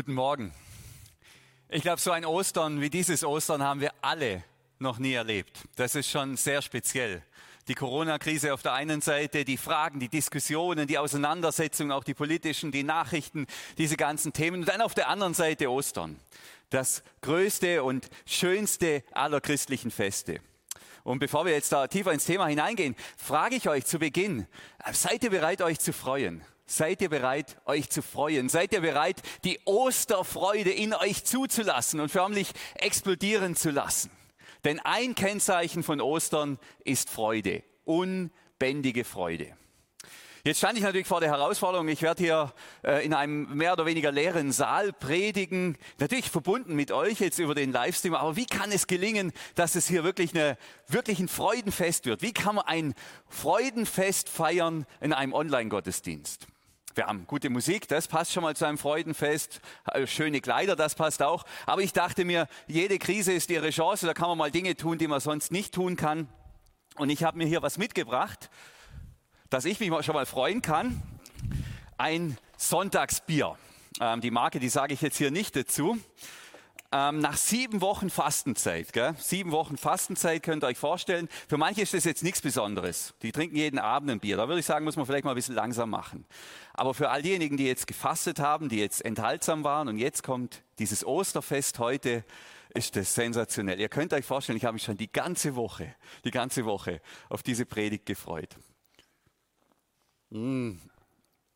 Guten Morgen. Ich glaube, so ein Ostern wie dieses Ostern haben wir alle noch nie erlebt. Das ist schon sehr speziell. Die Corona-Krise auf der einen Seite, die Fragen, die Diskussionen, die Auseinandersetzungen, auch die politischen, die Nachrichten, diese ganzen Themen. Und dann auf der anderen Seite Ostern. Das größte und schönste aller christlichen Feste. Und bevor wir jetzt da tiefer ins Thema hineingehen, frage ich euch zu Beginn, seid ihr bereit, euch zu freuen? Seid ihr bereit, euch zu freuen? Seid ihr bereit, die Osterfreude in euch zuzulassen und förmlich explodieren zu lassen? Denn ein Kennzeichen von Ostern ist Freude, unbändige Freude. Jetzt stand ich natürlich vor der Herausforderung, ich werde hier äh, in einem mehr oder weniger leeren Saal predigen, natürlich verbunden mit euch jetzt über den Livestream, aber wie kann es gelingen, dass es hier wirklich, eine, wirklich ein Freudenfest wird? Wie kann man ein Freudenfest feiern in einem Online-Gottesdienst? Wir haben gute Musik, das passt schon mal zu einem Freudenfest. Schöne Kleider, das passt auch. Aber ich dachte mir, jede Krise ist ihre Chance, da kann man mal Dinge tun, die man sonst nicht tun kann. Und ich habe mir hier was mitgebracht, dass ich mich schon mal freuen kann. Ein Sonntagsbier. Ähm, die Marke, die sage ich jetzt hier nicht dazu. Ähm, nach sieben Wochen Fastenzeit, gell? sieben Wochen Fastenzeit könnt ihr euch vorstellen. Für manche ist das jetzt nichts Besonderes. Die trinken jeden Abend ein Bier. Da würde ich sagen, muss man vielleicht mal ein bisschen langsam machen. Aber für all diejenigen, die jetzt gefastet haben, die jetzt enthaltsam waren und jetzt kommt dieses Osterfest heute, ist das sensationell. Ihr könnt euch vorstellen, ich habe mich schon die ganze Woche, die ganze Woche auf diese Predigt gefreut. Mm,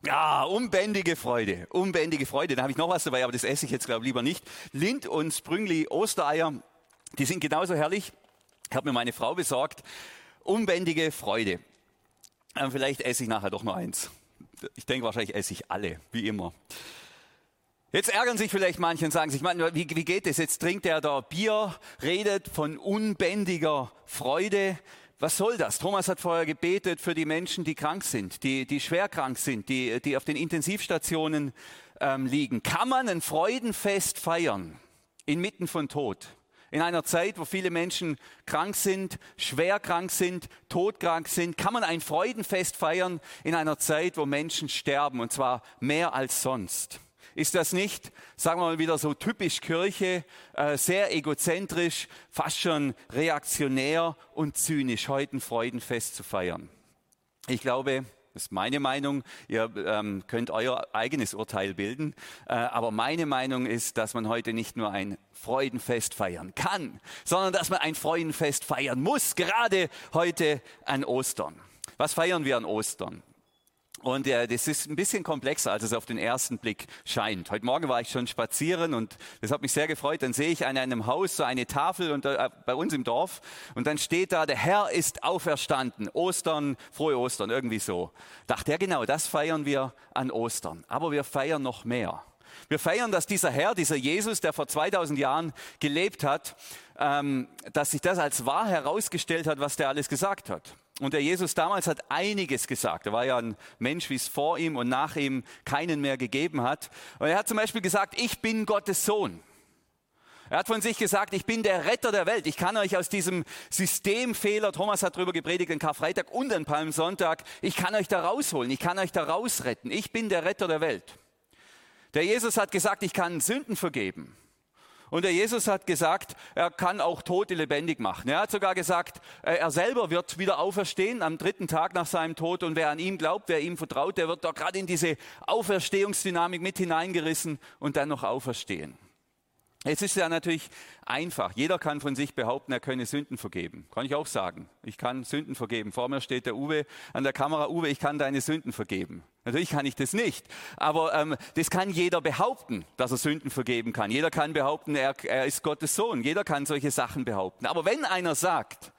ja, unbändige Freude, unbändige Freude. Da habe ich noch was dabei, aber das esse ich jetzt, glaube ich, lieber nicht. Lind und Sprüngli Ostereier, die sind genauso herrlich. Ich habe mir meine Frau besorgt. Unbändige Freude. Ähm, vielleicht esse ich nachher doch noch eins. Ich denke, wahrscheinlich esse ich alle, wie immer. Jetzt ärgern sich vielleicht manche und sagen sich, man, wie, wie geht das? Jetzt trinkt er da Bier, redet von unbändiger Freude. Was soll das? Thomas hat vorher gebetet für die Menschen, die krank sind, die, die schwer krank sind, die, die auf den Intensivstationen ähm, liegen. Kann man ein Freudenfest feiern inmitten von Tod? In einer Zeit, wo viele Menschen krank sind, schwer krank sind, todkrank sind, kann man ein Freudenfest feiern in einer Zeit, wo Menschen sterben, und zwar mehr als sonst. Ist das nicht, sagen wir mal wieder so typisch Kirche, äh, sehr egozentrisch, fast schon reaktionär und zynisch, heute ein Freudenfest zu feiern? Ich glaube, das ist meine Meinung. Ihr ähm, könnt euer eigenes Urteil bilden. Äh, aber meine Meinung ist, dass man heute nicht nur ein Freudenfest feiern kann, sondern dass man ein Freudenfest feiern muss, gerade heute an Ostern. Was feiern wir an Ostern? Und äh, das ist ein bisschen komplexer, als es auf den ersten Blick scheint. Heute Morgen war ich schon spazieren und das hat mich sehr gefreut. Dann sehe ich an einem Haus so eine Tafel und, äh, bei uns im Dorf und dann steht da, der Herr ist auferstanden. Ostern, frohe Ostern, irgendwie so. Dachte ja genau, das feiern wir an Ostern. Aber wir feiern noch mehr. Wir feiern, dass dieser Herr, dieser Jesus, der vor 2000 Jahren gelebt hat, ähm, dass sich das als wahr herausgestellt hat, was der alles gesagt hat. Und der Jesus damals hat einiges gesagt. Er war ja ein Mensch, wie es vor ihm und nach ihm keinen mehr gegeben hat. Und er hat zum Beispiel gesagt, ich bin Gottes Sohn. Er hat von sich gesagt, ich bin der Retter der Welt. Ich kann euch aus diesem Systemfehler, Thomas hat darüber gepredigt, an Karfreitag und an Palmsonntag, ich kann euch da rausholen, ich kann euch da rausretten. Ich bin der Retter der Welt. Der Jesus hat gesagt, ich kann Sünden vergeben. Und der Jesus hat gesagt, er kann auch Tote lebendig machen. Er hat sogar gesagt, äh, er selber wird wieder auferstehen am dritten Tag nach seinem Tod. Und wer an ihn glaubt, wer ihm vertraut, der wird da gerade in diese Auferstehungsdynamik mit hineingerissen und dann noch auferstehen. Es ist ja natürlich einfach. Jeder kann von sich behaupten, er könne Sünden vergeben. Kann ich auch sagen. Ich kann Sünden vergeben. Vor mir steht der Uwe an der Kamera. Uwe, ich kann deine Sünden vergeben. Natürlich kann ich das nicht. Aber ähm, das kann jeder behaupten, dass er Sünden vergeben kann. Jeder kann behaupten, er, er ist Gottes Sohn. Jeder kann solche Sachen behaupten. Aber wenn einer sagt,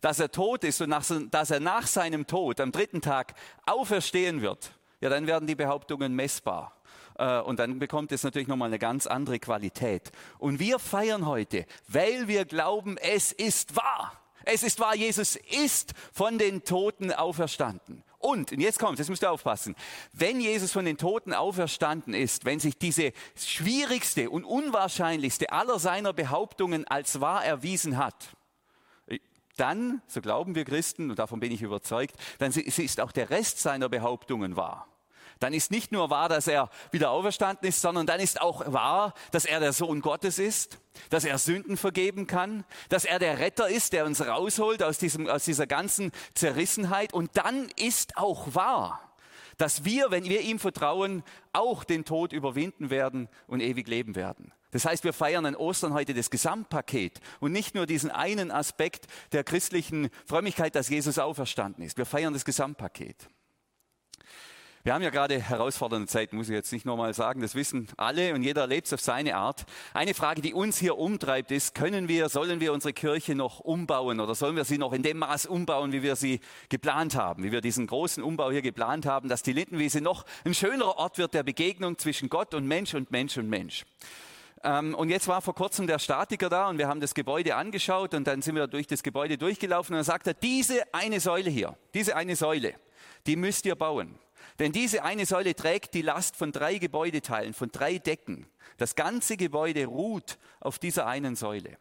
dass er tot ist und nach, dass er nach seinem Tod am dritten Tag auferstehen wird, ja, dann werden die Behauptungen messbar. Äh, und dann bekommt es natürlich nochmal eine ganz andere Qualität. Und wir feiern heute, weil wir glauben, es ist wahr. Es ist wahr, Jesus ist von den Toten auferstanden. Und, und jetzt kommt, jetzt müsst ihr aufpassen, wenn Jesus von den Toten auferstanden ist, wenn sich diese schwierigste und unwahrscheinlichste aller seiner Behauptungen als wahr erwiesen hat, dann, so glauben wir Christen, und davon bin ich überzeugt, dann ist auch der Rest seiner Behauptungen wahr dann ist nicht nur wahr, dass er wieder auferstanden ist, sondern dann ist auch wahr, dass er der Sohn Gottes ist, dass er Sünden vergeben kann, dass er der Retter ist, der uns rausholt aus, diesem, aus dieser ganzen Zerrissenheit. Und dann ist auch wahr, dass wir, wenn wir ihm vertrauen, auch den Tod überwinden werden und ewig leben werden. Das heißt, wir feiern an Ostern heute das Gesamtpaket und nicht nur diesen einen Aspekt der christlichen Frömmigkeit, dass Jesus auferstanden ist. Wir feiern das Gesamtpaket. Wir haben ja gerade herausfordernde Zeiten, muss ich jetzt nicht nochmal sagen, das wissen alle und jeder erlebt es auf seine Art. Eine Frage, die uns hier umtreibt, ist, können wir, sollen wir unsere Kirche noch umbauen oder sollen wir sie noch in dem Maß umbauen, wie wir sie geplant haben, wie wir diesen großen Umbau hier geplant haben, dass die Lindenwiese noch ein schönerer Ort wird der Begegnung zwischen Gott und Mensch und Mensch und Mensch. Ähm, und jetzt war vor kurzem der Statiker da und wir haben das Gebäude angeschaut und dann sind wir durch das Gebäude durchgelaufen und dann sagt er, diese eine Säule hier, diese eine Säule, die müsst ihr bauen. Denn diese eine Säule trägt die Last von drei Gebäudeteilen, von drei Decken. Das ganze Gebäude ruht auf dieser einen Säule.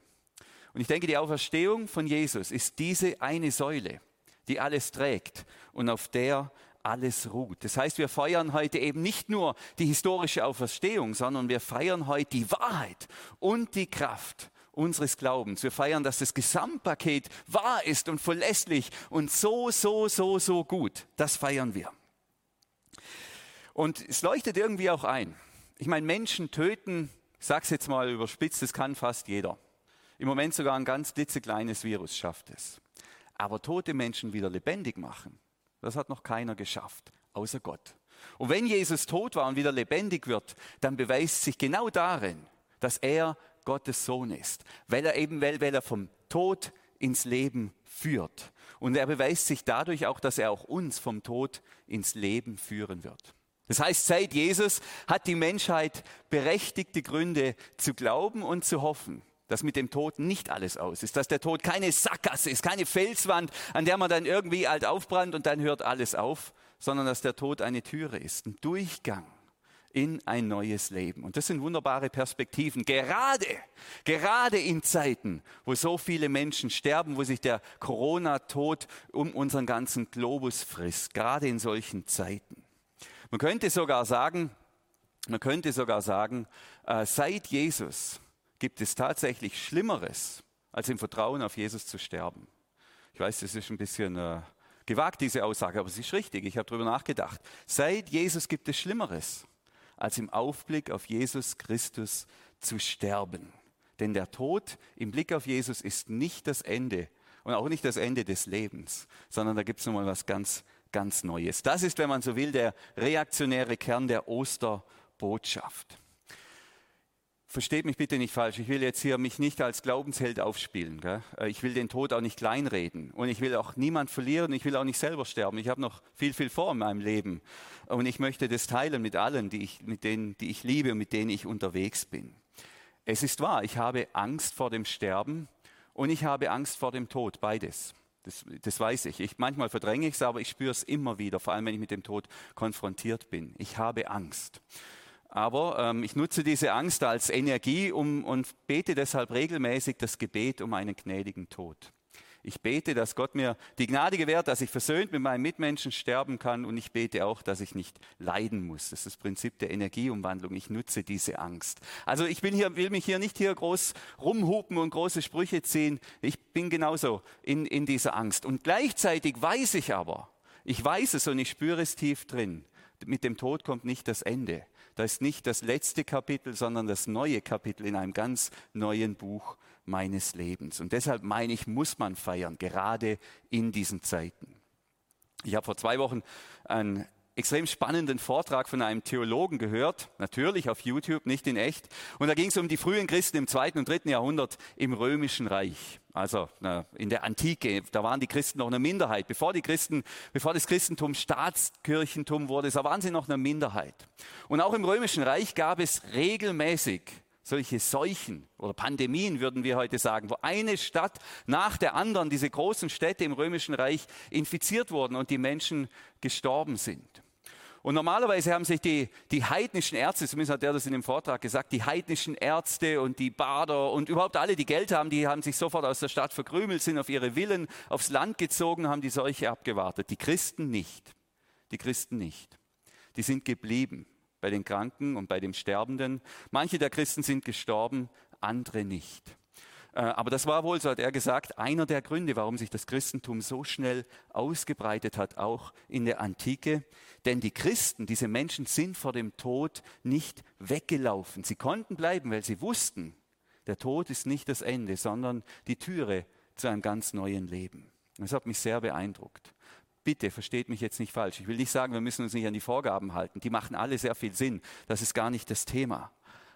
Und ich denke, die Auferstehung von Jesus ist diese eine Säule, die alles trägt und auf der alles ruht. Das heißt, wir feiern heute eben nicht nur die historische Auferstehung, sondern wir feiern heute die Wahrheit und die Kraft unseres Glaubens. Wir feiern, dass das Gesamtpaket wahr ist und verlässlich und so, so, so, so gut. Das feiern wir. Und es leuchtet irgendwie auch ein. Ich meine, Menschen töten, ich sage es jetzt mal überspitzt, das kann fast jeder. Im Moment sogar ein ganz klitzekleines Virus schafft es. Aber tote Menschen wieder lebendig machen, das hat noch keiner geschafft, außer Gott. Und wenn Jesus tot war und wieder lebendig wird, dann beweist sich genau darin, dass er Gottes Sohn ist, weil er eben, weil, weil er vom Tod ins Leben führt. Und er beweist sich dadurch auch, dass er auch uns vom Tod ins Leben führen wird. Das heißt, seit Jesus hat die Menschheit berechtigte Gründe zu glauben und zu hoffen, dass mit dem Tod nicht alles aus ist, dass der Tod keine Sackgasse ist, keine Felswand, an der man dann irgendwie alt aufbrannt und dann hört alles auf, sondern dass der Tod eine Türe ist, ein Durchgang in ein neues Leben. Und das sind wunderbare Perspektiven, gerade, gerade in Zeiten, wo so viele Menschen sterben, wo sich der Corona-Tod um unseren ganzen Globus frisst, gerade in solchen Zeiten. Man könnte sogar sagen, man könnte sogar sagen, äh, seit Jesus gibt es tatsächlich Schlimmeres, als im Vertrauen auf Jesus zu sterben. Ich weiß, das ist ein bisschen äh, gewagt, diese Aussage, aber sie ist richtig. Ich habe darüber nachgedacht. Seit Jesus gibt es Schlimmeres, als im Aufblick auf Jesus Christus zu sterben. Denn der Tod im Blick auf Jesus ist nicht das Ende und auch nicht das Ende des Lebens, sondern da gibt es nochmal was ganz ganz Neues. Das ist, wenn man so will, der reaktionäre Kern der Osterbotschaft. Versteht mich bitte nicht falsch. Ich will jetzt hier mich nicht als Glaubensheld aufspielen. Gell? Äh, ich will den Tod auch nicht kleinreden. Und ich will auch niemand verlieren. Ich will auch nicht selber sterben. Ich habe noch viel, viel vor in meinem Leben. Und ich möchte das teilen mit allen, die ich, mit denen, die ich liebe und mit denen ich unterwegs bin. Es ist wahr, ich habe Angst vor dem Sterben und ich habe Angst vor dem Tod. Beides. Das, das weiß ich. ich. Manchmal verdränge ich es, aber ich spüre es immer wieder, vor allem wenn ich mit dem Tod konfrontiert bin. Ich habe Angst. Aber ähm, ich nutze diese Angst als Energie um, und bete deshalb regelmäßig das Gebet um einen gnädigen Tod. Ich bete, dass Gott mir die Gnade gewährt, dass ich versöhnt mit meinen Mitmenschen sterben kann und ich bete auch, dass ich nicht leiden muss. Das ist das Prinzip der Energieumwandlung. Ich nutze diese Angst. Also ich bin hier, will mich hier nicht hier groß rumhupen und große Sprüche ziehen. Ich bin genauso in, in dieser Angst. Und gleichzeitig weiß ich aber, ich weiß es und ich spüre es tief drin. Mit dem Tod kommt nicht das Ende. Da ist nicht das letzte Kapitel, sondern das neue Kapitel in einem ganz neuen Buch meines Lebens. Und deshalb meine ich, muss man feiern, gerade in diesen Zeiten. Ich habe vor zwei Wochen einen extrem spannenden Vortrag von einem Theologen gehört, natürlich auf YouTube, nicht in echt. Und da ging es um die frühen Christen im zweiten und dritten Jahrhundert im Römischen Reich. Also in der Antike, da waren die Christen noch eine Minderheit. Bevor, die Christen, bevor das Christentum Staatskirchentum wurde, da waren sie noch eine Minderheit. Und auch im Römischen Reich gab es regelmäßig solche Seuchen oder Pandemien, würden wir heute sagen, wo eine Stadt nach der anderen, diese großen Städte im Römischen Reich infiziert wurden und die Menschen gestorben sind. Und normalerweise haben sich die, die heidnischen Ärzte, zumindest hat er das in dem Vortrag gesagt, die heidnischen Ärzte und die Bader und überhaupt alle, die Geld haben, die haben sich sofort aus der Stadt verkrümelt, sind auf ihre Villen aufs Land gezogen, haben die Seuche abgewartet. Die Christen nicht. Die Christen nicht. die sind geblieben bei den Kranken und bei den Sterbenden. Manche der Christen sind gestorben, andere nicht. Äh, aber das war wohl, so hat er gesagt, einer der Gründe, warum sich das Christentum so schnell ausgebreitet hat, auch in der Antike. Denn die Christen, diese Menschen sind vor dem Tod nicht weggelaufen. Sie konnten bleiben, weil sie wussten, der Tod ist nicht das Ende, sondern die Türe zu einem ganz neuen Leben. Das hat mich sehr beeindruckt. Bitte versteht mich jetzt nicht falsch. Ich will nicht sagen, wir müssen uns nicht an die Vorgaben halten. Die machen alle sehr viel Sinn. Das ist gar nicht das Thema.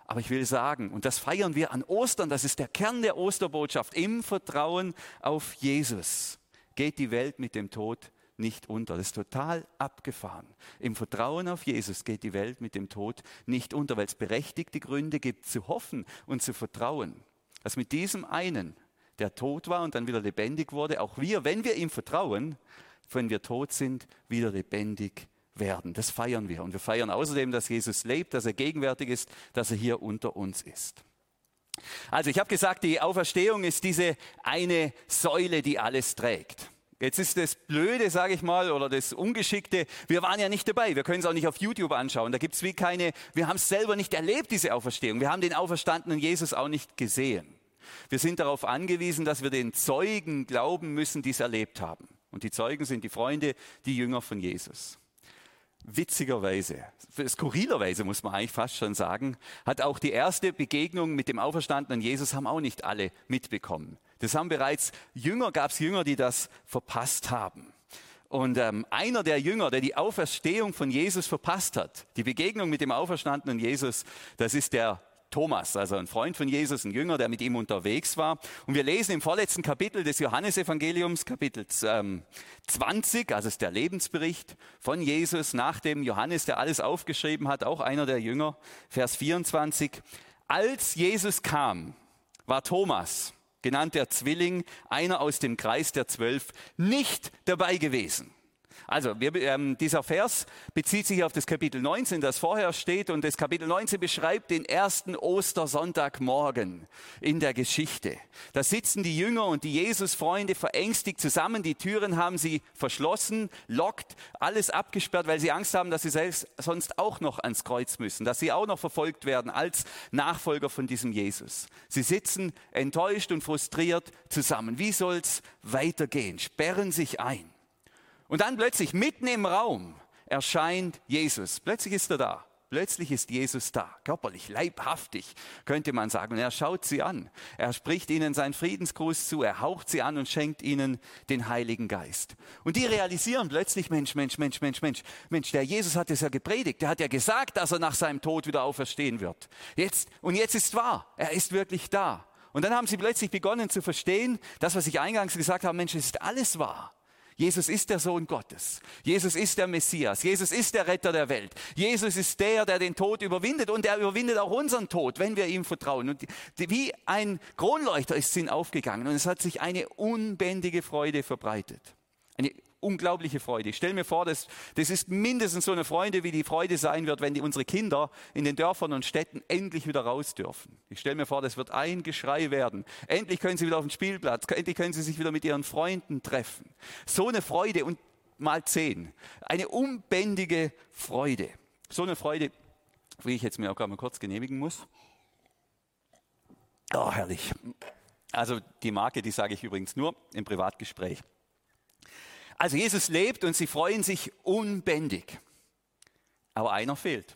Aber ich will sagen, und das feiern wir an Ostern, das ist der Kern der Osterbotschaft, im Vertrauen auf Jesus geht die Welt mit dem Tod nicht unter. Das ist total abgefahren. Im Vertrauen auf Jesus geht die Welt mit dem Tod nicht unter, weil es berechtigte Gründe gibt, zu hoffen und zu vertrauen, dass mit diesem einen, der tot war und dann wieder lebendig wurde, auch wir, wenn wir ihm vertrauen, wenn wir tot sind, wieder lebendig werden. Das feiern wir. Und wir feiern außerdem, dass Jesus lebt, dass er gegenwärtig ist, dass er hier unter uns ist. Also ich habe gesagt, die Auferstehung ist diese eine Säule, die alles trägt. Jetzt ist das Blöde, sage ich mal, oder das Ungeschickte, wir waren ja nicht dabei, wir können es auch nicht auf YouTube anschauen, da gibt es wie keine, wir haben es selber nicht erlebt, diese Auferstehung, wir haben den auferstandenen Jesus auch nicht gesehen. Wir sind darauf angewiesen, dass wir den Zeugen glauben müssen, die es erlebt haben. Und die Zeugen sind die Freunde, die Jünger von Jesus witzigerweise, skurrilerweise muss man eigentlich fast schon sagen, hat auch die erste Begegnung mit dem auferstandenen Jesus haben auch nicht alle mitbekommen. Das haben bereits Jünger, gab es Jünger, die das verpasst haben. Und ähm, einer der Jünger, der die Auferstehung von Jesus verpasst hat, die Begegnung mit dem auferstandenen Jesus, das ist der Thomas, also ein Freund von Jesus, ein Jünger, der mit ihm unterwegs war. Und wir lesen im vorletzten Kapitel des Johannesevangeliums, Kapitel 20, also ist der Lebensbericht von Jesus nach dem Johannes, der alles aufgeschrieben hat, auch einer der Jünger, Vers 24. Als Jesus kam, war Thomas, genannt der Zwilling, einer aus dem Kreis der Zwölf, nicht dabei gewesen. Also wir, ähm, dieser Vers bezieht sich auf das Kapitel 19, das vorher steht. Und das Kapitel 19 beschreibt den ersten Ostersonntagmorgen in der Geschichte. Da sitzen die Jünger und die Jesusfreunde verängstigt zusammen. Die Türen haben sie verschlossen, lockt, alles abgesperrt, weil sie Angst haben, dass sie selbst sonst auch noch ans Kreuz müssen, dass sie auch noch verfolgt werden als Nachfolger von diesem Jesus. Sie sitzen enttäuscht und frustriert zusammen. Wie soll's weitergehen? Sperren sich ein. Und dann plötzlich mitten im Raum erscheint Jesus. Plötzlich ist er da. Plötzlich ist Jesus da, körperlich, leibhaftig, könnte man sagen. Und er schaut sie an. Er spricht ihnen seinen Friedensgruß zu. Er haucht sie an und schenkt ihnen den Heiligen Geist. Und die realisieren plötzlich, Mensch, Mensch, Mensch, Mensch, Mensch, Mensch, der Jesus hat es ja gepredigt. Der hat ja gesagt, dass er nach seinem Tod wieder auferstehen wird. Jetzt, und jetzt ist wahr. Er ist wirklich da. Und dann haben sie plötzlich begonnen zu verstehen, das, was ich eingangs gesagt habe, Mensch, es ist alles wahr. Jesus ist der Sohn Gottes. Jesus ist der Messias. Jesus ist der Retter der Welt. Jesus ist der, der den Tod überwindet und der überwindet auch unseren Tod, wenn wir ihm vertrauen. Und wie ein Kronleuchter ist Sinn aufgegangen und es hat sich eine unbändige Freude verbreitet. Eine unglaubliche Freude. Ich stelle mir vor, das, das ist mindestens so eine Freude, wie die Freude sein wird, wenn die, unsere Kinder in den Dörfern und Städten endlich wieder raus dürfen. Ich stelle mir vor, das wird ein Geschrei werden. Endlich können sie wieder auf den Spielplatz, endlich können sie sich wieder mit ihren Freunden treffen. So eine Freude und mal zehn. Eine unbändige Freude. So eine Freude, wie ich jetzt mir auch gerade mal kurz genehmigen muss. Oh, herrlich. Also die Marke, die sage ich übrigens nur im Privatgespräch. Also Jesus lebt und sie freuen sich unbändig. Aber einer fehlt.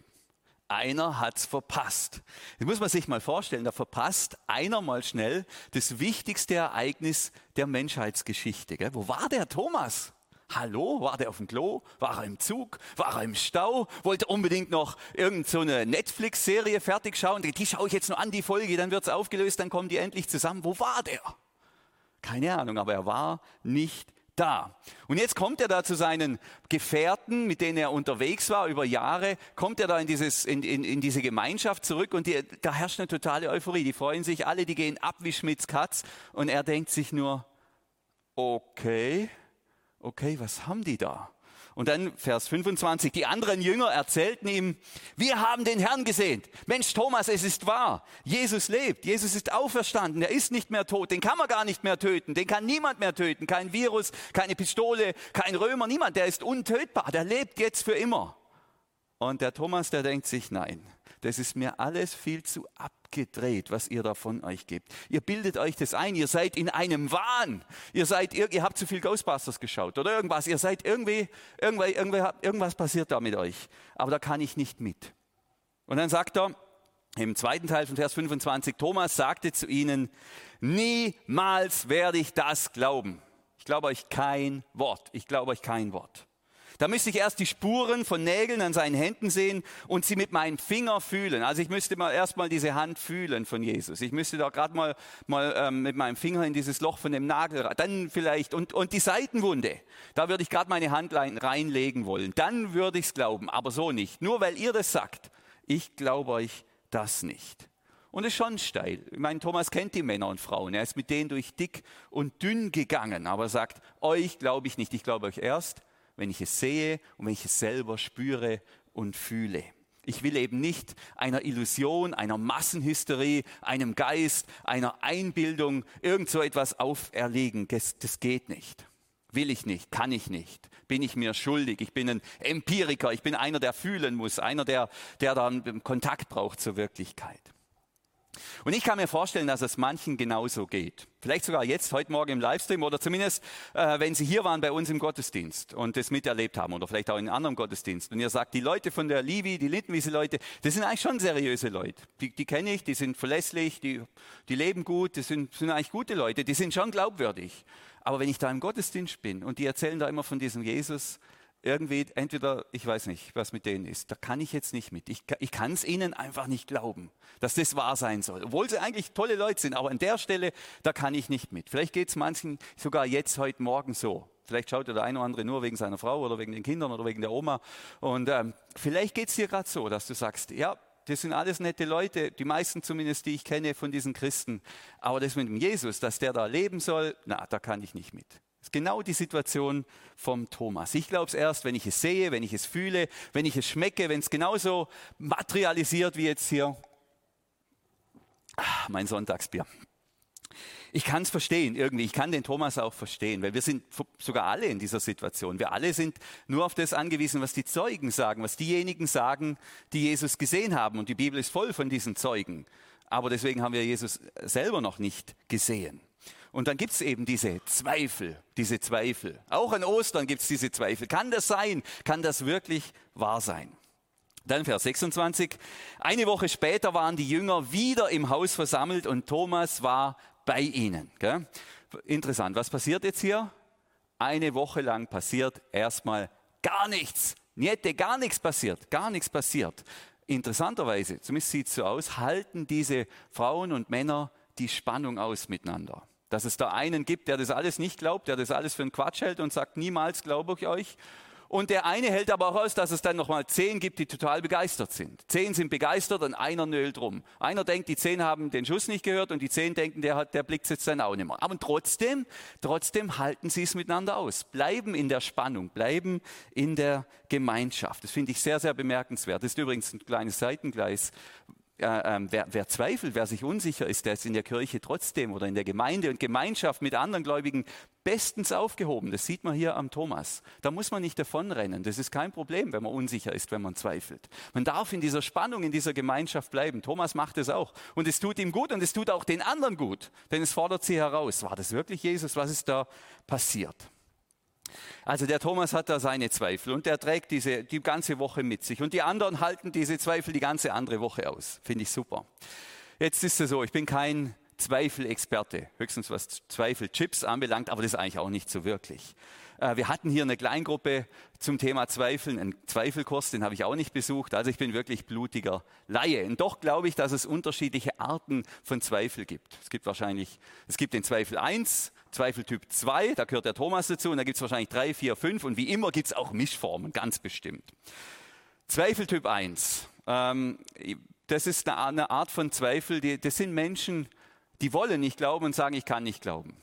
Einer hat's verpasst. Das muss man sich mal vorstellen. Da verpasst einer mal schnell das wichtigste Ereignis der Menschheitsgeschichte. Gell? Wo war der Thomas? Hallo, war der auf dem Klo? War er im Zug? War er im Stau? Wollte unbedingt noch irgendeine so Netflix-Serie fertig schauen? Die, schaue ich jetzt nur an, die Folge, dann wird's aufgelöst, dann kommen die endlich zusammen. Wo war der? Keine Ahnung, aber er war nicht da. Und jetzt kommt er da zu seinen Gefährten, mit denen er unterwegs war über Jahre, kommt er da in, dieses, in, in, in diese Gemeinschaft zurück und die, da herrscht eine totale Euphorie. Die freuen sich alle, die gehen ab wie Schmitz Katz und er denkt sich nur, okay, okay, was haben die da? Und dann Vers 25, die anderen Jünger erzählten ihm, wir haben den Herrn gesehen. Mensch, Thomas, es ist wahr. Jesus lebt. Jesus ist auferstanden. Er ist nicht mehr tot. Den kann man gar nicht mehr töten. Den kann niemand mehr töten. Kein Virus, keine Pistole, kein Römer, niemand. Der ist untötbar. Der lebt jetzt für immer. Und der Thomas, der denkt sich, nein, das ist mir alles viel zu abgedreht, was ihr da von euch gebt. Ihr bildet euch das ein, ihr seid in einem Wahn. Ihr seid, ihr, ihr habt zu viel Ghostbusters geschaut oder irgendwas. Ihr seid irgendwie, irgendwie, irgendwie, irgendwas passiert da mit euch. Aber da kann ich nicht mit. Und dann sagt er im zweiten Teil von Vers 25, Thomas sagte zu ihnen, niemals werde ich das glauben. Ich glaube euch kein Wort. Ich glaube euch kein Wort. Da müsste ich erst die Spuren von Nägeln an seinen Händen sehen und sie mit meinem Finger fühlen. Also ich müsste mal erstmal diese Hand fühlen von Jesus. Ich müsste da gerade mal, mal ähm, mit meinem Finger in dieses Loch von dem Nagel, dann vielleicht, und, und die Seitenwunde, da würde ich gerade meine Hand reinlegen wollen. Dann würde ich es glauben, aber so nicht. Nur weil ihr das sagt, ich glaube euch das nicht. Und es ist schon steil. Ich meine, Thomas kennt die Männer und Frauen. Er ist mit denen durch dick und dünn gegangen, aber er sagt, euch glaube ich nicht. Ich glaube euch erst, wenn ich es sehe und wenn ich es selber spüre und fühle. Ich will eben nicht einer Illusion, einer Massenhysterie, einem Geist, einer Einbildung irgend so etwas auferlegen. Das, das geht nicht. Will ich nicht, kann ich nicht, bin ich mir schuldig. Ich bin ein Empiriker, ich bin einer, der fühlen muss, einer, der, der dann Kontakt braucht zur Wirklichkeit. Und ich kann mir vorstellen, dass es manchen genauso geht. Vielleicht sogar jetzt, heute Morgen im Livestream oder zumindest, äh, wenn Sie hier waren bei uns im Gottesdienst und das miterlebt haben oder vielleicht auch in anderen Gottesdienst. Und ihr sagt, die Leute von der Livi, die Lindenwiese-Leute, das sind eigentlich schon seriöse Leute. Die, die kenne ich, die sind verlässlich, die, die leben gut, das sind, sind eigentlich gute Leute, die sind schon glaubwürdig. Aber wenn ich da im Gottesdienst bin und die erzählen da immer von diesem Jesus, irgendwie, entweder, ich weiß nicht, was mit denen ist, da kann ich jetzt nicht mit. Ich, ich kann es ihnen einfach nicht glauben, dass das wahr sein soll. Obwohl sie eigentlich tolle Leute sind, aber an der Stelle, da kann ich nicht mit. Vielleicht geht es manchen sogar jetzt, heute Morgen so. Vielleicht schaut der eine oder andere nur wegen seiner Frau oder wegen den Kindern oder wegen der Oma. Und ähm, vielleicht geht es dir gerade so, dass du sagst, ja, das sind alles nette Leute, die meisten zumindest, die ich kenne von diesen Christen. Aber das mit dem Jesus, dass der da leben soll, na, da kann ich nicht mit. Das ist genau die Situation vom Thomas. Ich glaube es erst, wenn ich es sehe, wenn ich es fühle, wenn ich es schmecke, wenn es genauso materialisiert wie jetzt hier ah, mein Sonntagsbier. Ich kann es verstehen irgendwie, ich kann den Thomas auch verstehen, weil wir sind sogar alle in dieser Situation. Wir alle sind nur auf das angewiesen, was die Zeugen sagen, was diejenigen sagen, die Jesus gesehen haben. Und die Bibel ist voll von diesen Zeugen. Aber deswegen haben wir Jesus selber noch nicht gesehen. Und dann gibt es eben diese Zweifel, diese Zweifel. Auch an Ostern gibt es diese Zweifel. Kann das sein? Kann das wirklich wahr sein? Dann Vers 26. Eine Woche später waren die Jünger wieder im Haus versammelt und Thomas war bei ihnen. Gell? Interessant. Was passiert jetzt hier? Eine Woche lang passiert erstmal gar nichts. Niette, gar nichts passiert. Gar nichts passiert. Interessanterweise, zumindest sieht es so aus, halten diese Frauen und Männer die Spannung aus miteinander. Dass es da einen gibt, der das alles nicht glaubt, der das alles für einen Quatsch hält und sagt, niemals glaube ich euch. Und der eine hält aber auch aus, dass es dann nochmal zehn gibt, die total begeistert sind. Zehn sind begeistert und einer nölt rum. Einer denkt, die zehn haben den Schuss nicht gehört und die zehn denken, der, hat, der blickt jetzt dann auch nicht mehr. Aber trotzdem, trotzdem halten sie es miteinander aus. Bleiben in der Spannung, bleiben in der Gemeinschaft. Das finde ich sehr, sehr bemerkenswert. Das ist übrigens ein kleines Seitengleis äh, wer, wer, zweifelt, wer sich unsicher ist, der ist in der Kirche trotzdem oder in der Gemeinde und Gemeinschaft mit anderen Gläubigen bestens aufgehoben. Das sieht man hier am Thomas. Da muss man nicht davonrennen. Das ist kein Problem, wenn man unsicher ist, wenn man zweifelt. Man darf in dieser Spannung, in dieser Gemeinschaft bleiben. Thomas macht es auch. Und es tut ihm gut und es tut auch den anderen gut, denn es fordert sie heraus. War das wirklich Jesus? Was ist da passiert? Also der Thomas hat da seine Zweifel und der trägt diese die ganze Woche mit sich. Und die anderen halten diese Zweifel die ganze andere Woche aus. Finde ich super. Jetzt ist es so, ich bin kein Zweifelexperte, höchstens was Zweifelchips anbelangt, aber das ist eigentlich auch nicht so wirklich. Äh, wir hatten hier eine Kleingruppe zum Thema Zweifeln, einen Zweifelkurs, den habe ich auch nicht besucht. Also ich bin wirklich blutiger Laie. Und doch glaube ich, dass es unterschiedliche Arten von Zweifel gibt. Es gibt wahrscheinlich, es gibt den Zweifel 1, Zweifeltyp 2, da gehört der Thomas dazu, und da gibt es wahrscheinlich 3, 4, 5 und wie immer gibt es auch Mischformen, ganz bestimmt. Zweifeltyp 1, ähm, das ist eine, eine, Art von Zweifel, die, das sind Menschen, die wollen nicht glauben und sagen, ich kann nicht glauben.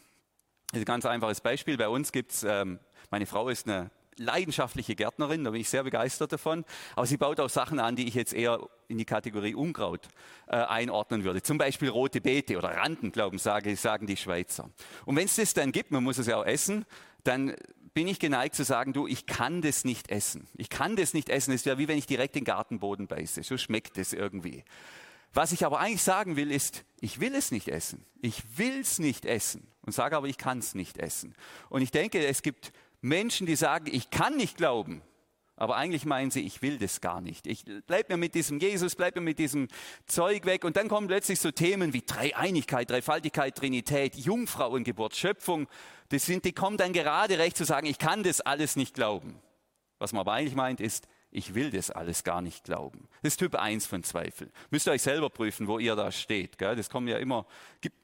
Das ist ein ganz einfaches Beispiel. Bei uns gibt es, ähm, meine Frau ist eine leidenschaftliche Gärtnerin, da bin ich sehr begeistert davon. Aber sie baut auch Sachen an, die ich jetzt eher in die Kategorie Unkraut äh, einordnen würde. Zum Beispiel rote Beete oder Randen, glauben, sage, sagen die Schweizer. Und wenn es das dann gibt, man muss es ja auch essen, dann bin ich geneigt zu sagen, du, ich kann das nicht essen. Ich kann das nicht essen. Es ja wie wenn ich direkt den Gartenboden beiße. So schmeckt es irgendwie. Was ich aber eigentlich sagen will, ist, ich will es nicht essen. Ich will es nicht essen. Und sage aber, ich kann es nicht essen. Und ich denke, es gibt Menschen, die sagen, ich kann nicht glauben. Aber eigentlich meinen sie, ich will das gar nicht. Ich bleib mir mit diesem Jesus, bleib mir mit diesem Zeug weg. Und dann kommen plötzlich so Themen wie Dreieinigkeit, Dreifaltigkeit, Trinität, Jungfrauengeburt, Schöpfung. Das sind, die kommen dann gerade recht zu sagen, ich kann das alles nicht glauben. Was man aber eigentlich meint ist, ich will das alles gar nicht glauben. Das ist Typ 1 von Zweifel. Müsst ihr euch selber prüfen, wo ihr da steht. Gell? Das kommen ja immer,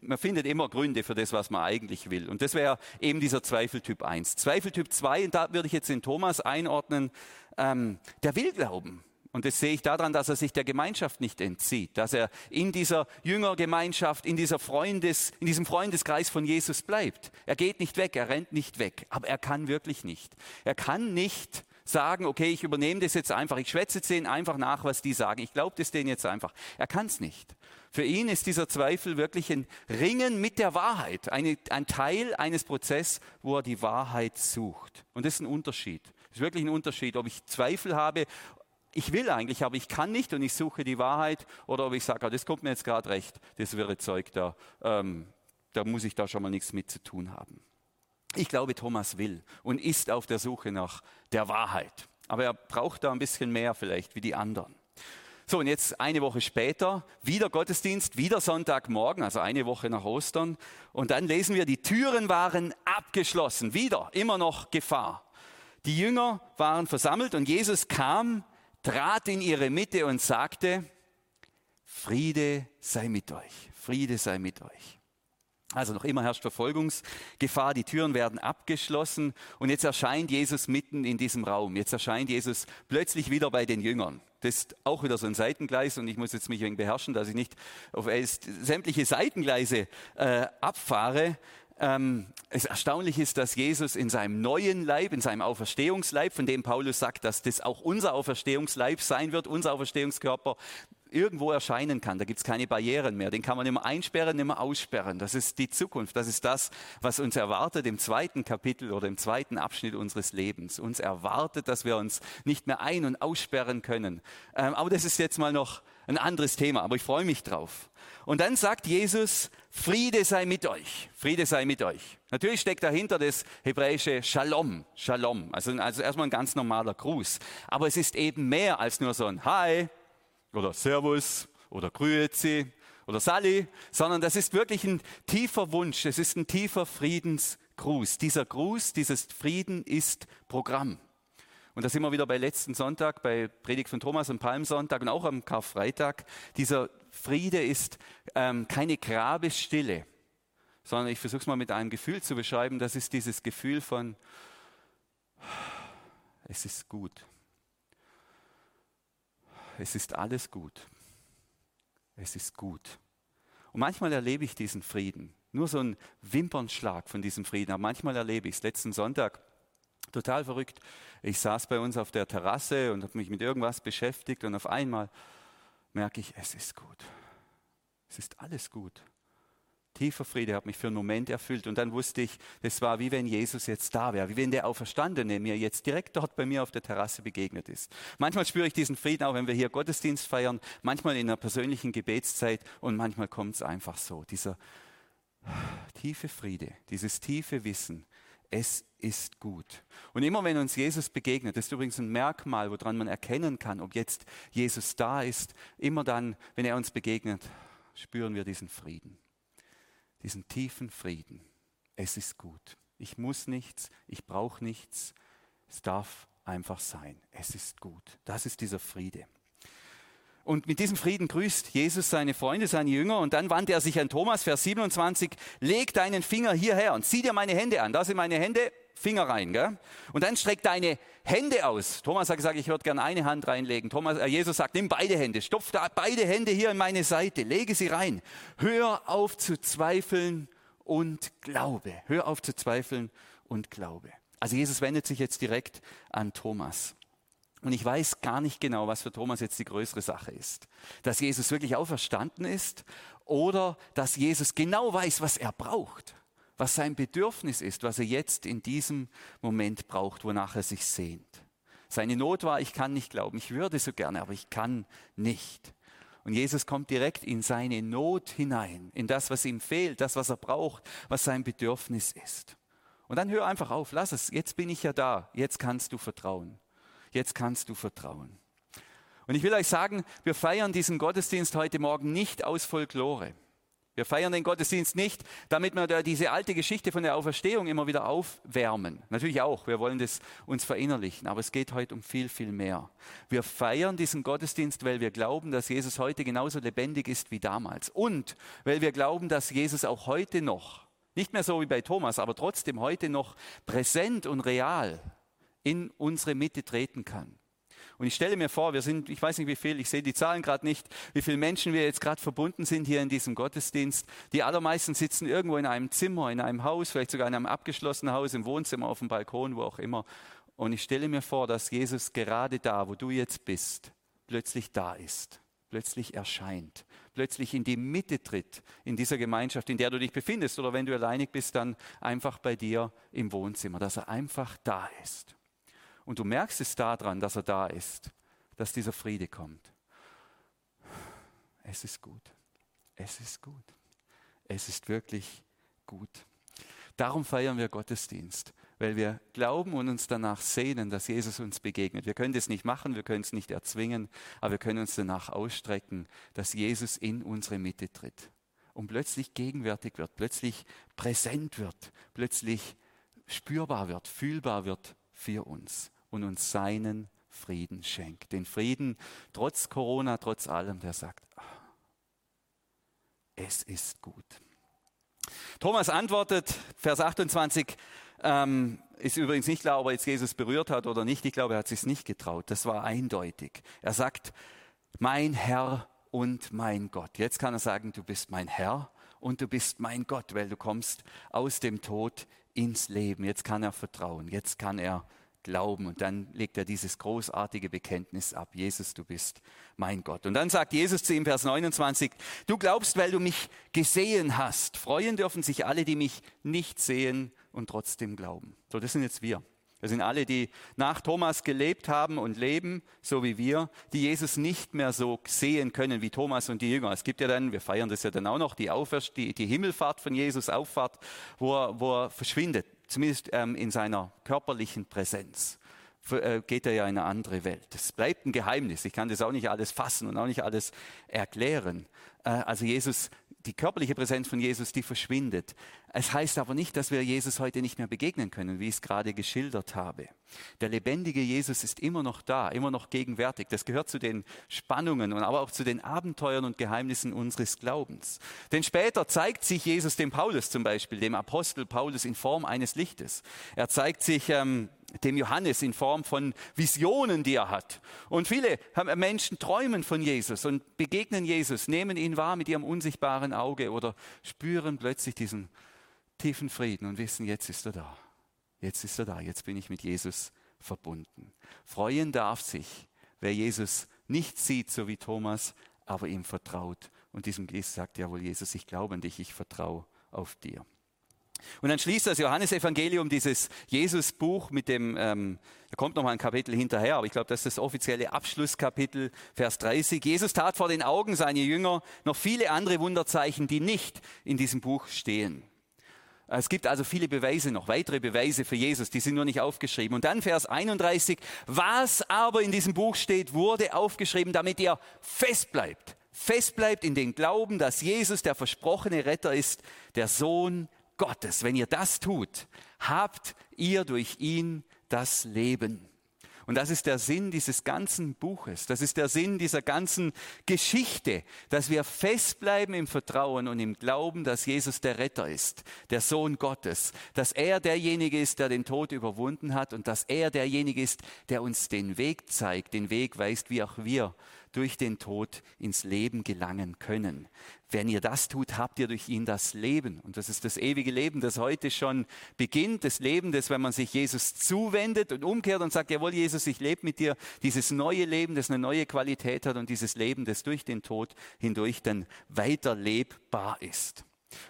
man findet immer Gründe für das, was man eigentlich will. Und das wäre eben dieser Zweifel Typ 1. Zweifel Typ 2, und da würde ich jetzt den Thomas einordnen, ähm, der will glauben. Und das sehe ich daran, dass er sich der Gemeinschaft nicht entzieht, dass er in dieser Jüngergemeinschaft, in, dieser Freundes, in diesem Freundeskreis von Jesus bleibt. Er geht nicht weg, er rennt nicht weg, aber er kann wirklich nicht. Er kann nicht sagen, okay, ich übernehme das jetzt einfach, ich schwätze jetzt denen einfach nach, was die sagen. Ich glaube das denen jetzt einfach. Er kann es nicht. Für ihn ist dieser Zweifel wirklich ein Ringen mit der Wahrheit, eine, ein Teil eines Prozesses, wo er die Wahrheit sucht. Und das ist ein Unterschied. Das ist wirklich ein Unterschied, ob ich Zweifel habe, ich will eigentlich, aber ich kann nicht und ich suche die Wahrheit, oder ob ich sage, oh, das kommt mir jetzt gerade recht, das wäre Zeug da, ähm, da muss ich da schon mal nichts mit zu tun haben. Ich glaube, Thomas will und ist auf der Suche nach der Wahrheit. Aber er braucht da ein bisschen mehr vielleicht wie die anderen. So, und jetzt eine Woche später, wieder Gottesdienst, wieder Sonntagmorgen, also eine Woche nach Ostern. Und dann lesen wir, die Türen waren abgeschlossen. Wieder, immer noch Gefahr. Die Jünger waren versammelt und Jesus kam, trat in ihre Mitte und sagte, Friede sei mit euch, Friede sei mit euch. Also noch immer herrscht Verfolgungsgefahr, die Türen werden abgeschlossen und jetzt erscheint Jesus mitten in diesem Raum. Jetzt erscheint Jesus plötzlich wieder bei den Jüngern. Das ist auch wieder so ein Seitengleis und ich muss jetzt mich wenig beherrschen, dass ich nicht auf sämtliche Seitengleise äh, abfahre. Ähm, es erstaunlich ist, dass Jesus in seinem neuen Leib, in seinem Auferstehungsleib, von dem Paulus sagt, dass das auch unser Auferstehungsleib sein wird, unser Auferstehungskörper, irgendwo erscheinen kann. Da gibt es keine Barrieren mehr. Den kann man immer einsperren, immer aussperren. Das ist die Zukunft. Das ist das, was uns erwartet im zweiten Kapitel oder im zweiten Abschnitt unseres Lebens. Uns erwartet, dass wir uns nicht mehr ein- und aussperren können. Ähm, aber das ist jetzt mal noch ein anderes Thema. Aber ich freue mich drauf. Und dann sagt Jesus, Friede sei mit euch. Friede sei mit euch. Natürlich steckt dahinter das hebräische Shalom. Shalom. Also, also erstmal ein ganz normaler Gruß. Aber es ist eben mehr als nur so ein Hi, oder Servus oder Grüezi oder Sally, sondern das ist wirklich ein tiefer Wunsch, es ist ein tiefer Friedensgruß. Dieser Gruß, dieses Frieden ist Programm. Und da sind wir wieder bei letzten Sonntag, bei Predigt von Thomas und Palmsonntag und auch am Karfreitag. Dieser Friede ist ähm, keine Grabesstille, sondern ich versuche es mal mit einem Gefühl zu beschreiben. Das ist dieses Gefühl von, es ist gut es ist alles gut. Es ist gut. Und manchmal erlebe ich diesen Frieden. Nur so ein Wimpernschlag von diesem Frieden. Aber manchmal erlebe ich es. Letzten Sonntag, total verrückt. Ich saß bei uns auf der Terrasse und habe mich mit irgendwas beschäftigt und auf einmal merke ich, es ist gut. Es ist alles gut. Tiefer Friede hat mich für einen Moment erfüllt und dann wusste ich, das war wie wenn Jesus jetzt da wäre, wie wenn der Auferstandene mir jetzt direkt dort bei mir auf der Terrasse begegnet ist. Manchmal spüre ich diesen Frieden auch, wenn wir hier Gottesdienst feiern, manchmal in einer persönlichen Gebetszeit und manchmal kommt es einfach so, dieser tiefe Friede, dieses tiefe Wissen, es ist gut. Und immer wenn uns Jesus begegnet, das ist übrigens ein Merkmal, woran man erkennen kann, ob jetzt Jesus da ist, immer dann, wenn er uns begegnet, spüren wir diesen Frieden diesen tiefen Frieden. Es ist gut. Ich muss nichts, ich brauche nichts. Es darf einfach sein. Es ist gut. Das ist dieser Friede. Und mit diesem Frieden grüßt Jesus seine Freunde, seine Jünger. Und dann wandte er sich an Thomas, Vers 27, leg deinen Finger hierher und zieh dir meine Hände an. Da sind meine Hände, Finger rein. Gell? Und dann streck deine Hände aus. Thomas hat gesagt, ich würde gerne eine Hand reinlegen. Thomas, äh, Jesus sagt, nimm beide Hände, stopf da beide Hände hier in meine Seite, lege sie rein. Hör auf zu zweifeln und glaube. Hör auf zu zweifeln und glaube. Also Jesus wendet sich jetzt direkt an Thomas. Und ich weiß gar nicht genau, was für Thomas jetzt die größere Sache ist. Dass Jesus wirklich auferstanden ist oder dass Jesus genau weiß, was er braucht. Was sein Bedürfnis ist, was er jetzt in diesem Moment braucht, wonach er sich sehnt. Seine Not war, ich kann nicht glauben, ich würde so gerne, aber ich kann nicht. Und Jesus kommt direkt in seine Not hinein, in das, was ihm fehlt, das, was er braucht, was sein Bedürfnis ist. Und dann hör einfach auf, lass es, jetzt bin ich ja da, jetzt kannst du vertrauen. Jetzt kannst du vertrauen. Und ich will euch sagen, wir feiern diesen Gottesdienst heute Morgen nicht aus Folklore. Wir feiern den Gottesdienst nicht, damit wir da diese alte Geschichte von der Auferstehung immer wieder aufwärmen. Natürlich auch, wir wollen das uns verinnerlichen, aber es geht heute um viel, viel mehr. Wir feiern diesen Gottesdienst, weil wir glauben, dass Jesus heute genauso lebendig ist wie damals. Und weil wir glauben, dass Jesus auch heute noch, nicht mehr so wie bei Thomas, aber trotzdem heute noch präsent und real in unsere Mitte treten kann. Und ich stelle mir vor, wir sind, ich weiß nicht wie viel, ich sehe die Zahlen gerade nicht, wie viele Menschen wir jetzt gerade verbunden sind hier in diesem Gottesdienst. Die allermeisten sitzen irgendwo in einem Zimmer, in einem Haus, vielleicht sogar in einem abgeschlossenen Haus, im Wohnzimmer, auf dem Balkon, wo auch immer. Und ich stelle mir vor, dass Jesus gerade da, wo du jetzt bist, plötzlich da ist, plötzlich erscheint, plötzlich in die Mitte tritt, in dieser Gemeinschaft, in der du dich befindest. Oder wenn du alleinig bist, dann einfach bei dir im Wohnzimmer, dass er einfach da ist. Und du merkst es daran, dass er da ist, dass dieser Friede kommt. Es ist gut. Es ist gut. Es ist wirklich gut. Darum feiern wir Gottesdienst, weil wir glauben und uns danach sehnen, dass Jesus uns begegnet. Wir können das nicht machen, wir können es nicht erzwingen, aber wir können uns danach ausstrecken, dass Jesus in unsere Mitte tritt und plötzlich gegenwärtig wird, plötzlich präsent wird, plötzlich spürbar wird, fühlbar wird für uns und uns seinen Frieden schenkt. Den Frieden trotz Corona, trotz allem, der sagt, ah, es ist gut. Thomas antwortet, Vers 28, ähm, ist übrigens nicht klar, ob er jetzt Jesus berührt hat oder nicht. Ich glaube, er hat sich nicht getraut. Das war eindeutig. Er sagt, mein Herr und mein Gott. Jetzt kann er sagen, du bist mein Herr und du bist mein Gott, weil du kommst aus dem Tod ins Leben. Jetzt kann er vertrauen. Jetzt kann er glauben. Und dann legt er dieses großartige Bekenntnis ab. Jesus, du bist mein Gott. Und dann sagt Jesus zu ihm, Vers 29, du glaubst, weil du mich gesehen hast. Freuen dürfen sich alle, die mich nicht sehen und trotzdem glauben. So, das sind jetzt wir. Das sind alle, die nach Thomas gelebt haben und leben, so wie wir, die Jesus nicht mehr so sehen können wie Thomas und die Jünger. Es gibt ja dann, wir feiern das ja dann auch noch, die, Auferst die, die Himmelfahrt von Jesus, Auffahrt, wo er, wo er verschwindet zumindest ähm, in seiner körperlichen Präsenz, äh, geht er ja in eine andere Welt. Es bleibt ein Geheimnis. Ich kann das auch nicht alles fassen und auch nicht alles erklären. Äh, also Jesus die körperliche Präsenz von Jesus, die verschwindet. Es heißt aber nicht, dass wir Jesus heute nicht mehr begegnen können, wie ich es gerade geschildert habe. Der lebendige Jesus ist immer noch da, immer noch gegenwärtig. Das gehört zu den Spannungen und aber auch zu den Abenteuern und Geheimnissen unseres Glaubens. Denn später zeigt sich Jesus dem Paulus zum Beispiel, dem Apostel Paulus in Form eines Lichtes. Er zeigt sich ähm, dem Johannes in Form von Visionen, die er hat. Und viele Menschen träumen von Jesus und begegnen Jesus, nehmen ihn wahr mit ihrem unsichtbaren Auge oder spüren plötzlich diesen tiefen Frieden und wissen, jetzt ist er da. Jetzt ist er da. Jetzt bin ich mit Jesus verbunden. Freuen darf sich, wer Jesus nicht sieht, so wie Thomas, aber ihm vertraut und diesem Geist sagt, jawohl, Jesus, ich glaube an dich, ich vertraue auf dir. Und dann schließt das Johannesevangelium dieses Jesus-Buch mit dem, ähm, da kommt noch mal ein Kapitel hinterher, aber ich glaube, das ist das offizielle Abschlusskapitel, Vers 30. Jesus tat vor den Augen seiner Jünger noch viele andere Wunderzeichen, die nicht in diesem Buch stehen. Es gibt also viele Beweise noch, weitere Beweise für Jesus, die sind nur nicht aufgeschrieben. Und dann Vers 31, was aber in diesem Buch steht, wurde aufgeschrieben, damit ihr fest bleibt. Fest bleibt in den Glauben, dass Jesus der versprochene Retter ist, der Sohn Gottes. Wenn ihr das tut, habt ihr durch ihn das Leben. Und das ist der Sinn dieses ganzen Buches. Das ist der Sinn dieser ganzen Geschichte, dass wir festbleiben im Vertrauen und im Glauben, dass Jesus der Retter ist, der Sohn Gottes, dass er derjenige ist, der den Tod überwunden hat und dass er derjenige ist, der uns den Weg zeigt, den Weg weist, wie auch wir durch den Tod ins Leben gelangen können. Wenn ihr das tut, habt ihr durch ihn das Leben. Und das ist das ewige Leben, das heute schon beginnt. Das Leben, das, wenn man sich Jesus zuwendet und umkehrt und sagt, jawohl, Jesus, ich lebe mit dir. Dieses neue Leben, das eine neue Qualität hat und dieses Leben, das durch den Tod hindurch dann weiter lebbar ist.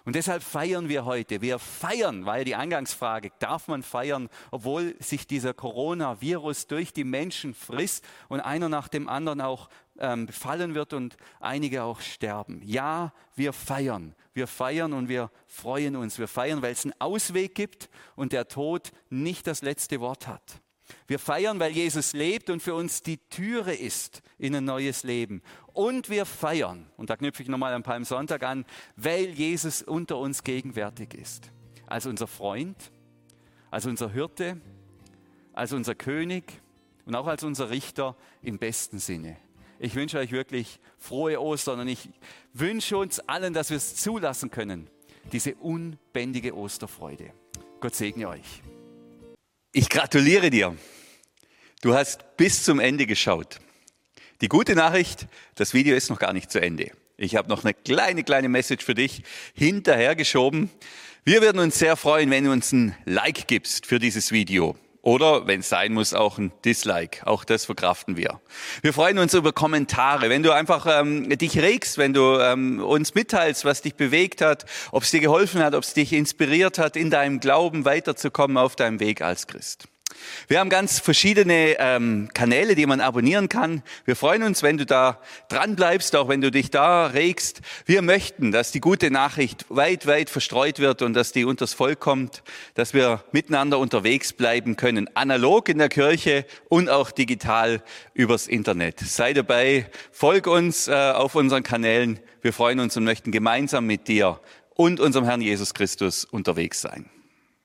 Und deshalb feiern wir heute. Wir feiern, weil die Eingangsfrage, darf man feiern, obwohl sich dieser Coronavirus durch die Menschen frisst und einer nach dem anderen auch ähm, befallen wird und einige auch sterben. Ja, wir feiern. Wir feiern und wir freuen uns. Wir feiern, weil es einen Ausweg gibt und der Tod nicht das letzte Wort hat. Wir feiern, weil Jesus lebt und für uns die Türe ist in ein neues Leben. Und wir feiern, und da knüpfe ich nochmal am Palmsonntag an, weil Jesus unter uns gegenwärtig ist. Als unser Freund, als unser Hirte, als unser König und auch als unser Richter im besten Sinne. Ich wünsche euch wirklich frohe Ostern und ich wünsche uns allen, dass wir es zulassen können, diese unbändige Osterfreude. Gott segne euch. Ich gratuliere dir. Du hast bis zum Ende geschaut. Die gute Nachricht, das Video ist noch gar nicht zu Ende. Ich habe noch eine kleine, kleine Message für dich hinterhergeschoben. Wir würden uns sehr freuen, wenn du uns ein Like gibst für dieses Video. Oder, wenn es sein muss, auch ein Dislike. Auch das verkraften wir. Wir freuen uns über Kommentare. Wenn du einfach ähm, dich regst, wenn du ähm, uns mitteilst, was dich bewegt hat, ob es dir geholfen hat, ob es dich inspiriert hat, in deinem Glauben weiterzukommen auf deinem Weg als Christ. Wir haben ganz verschiedene ähm, Kanäle, die man abonnieren kann. Wir freuen uns, wenn du da dran bleibst, auch wenn du dich da regst. Wir möchten, dass die gute Nachricht weit, weit verstreut wird und dass die unters Volk kommt, dass wir miteinander unterwegs bleiben können, analog in der Kirche und auch digital übers Internet. Sei dabei, folg uns äh, auf unseren Kanälen. Wir freuen uns und möchten gemeinsam mit dir und unserem Herrn Jesus Christus unterwegs sein.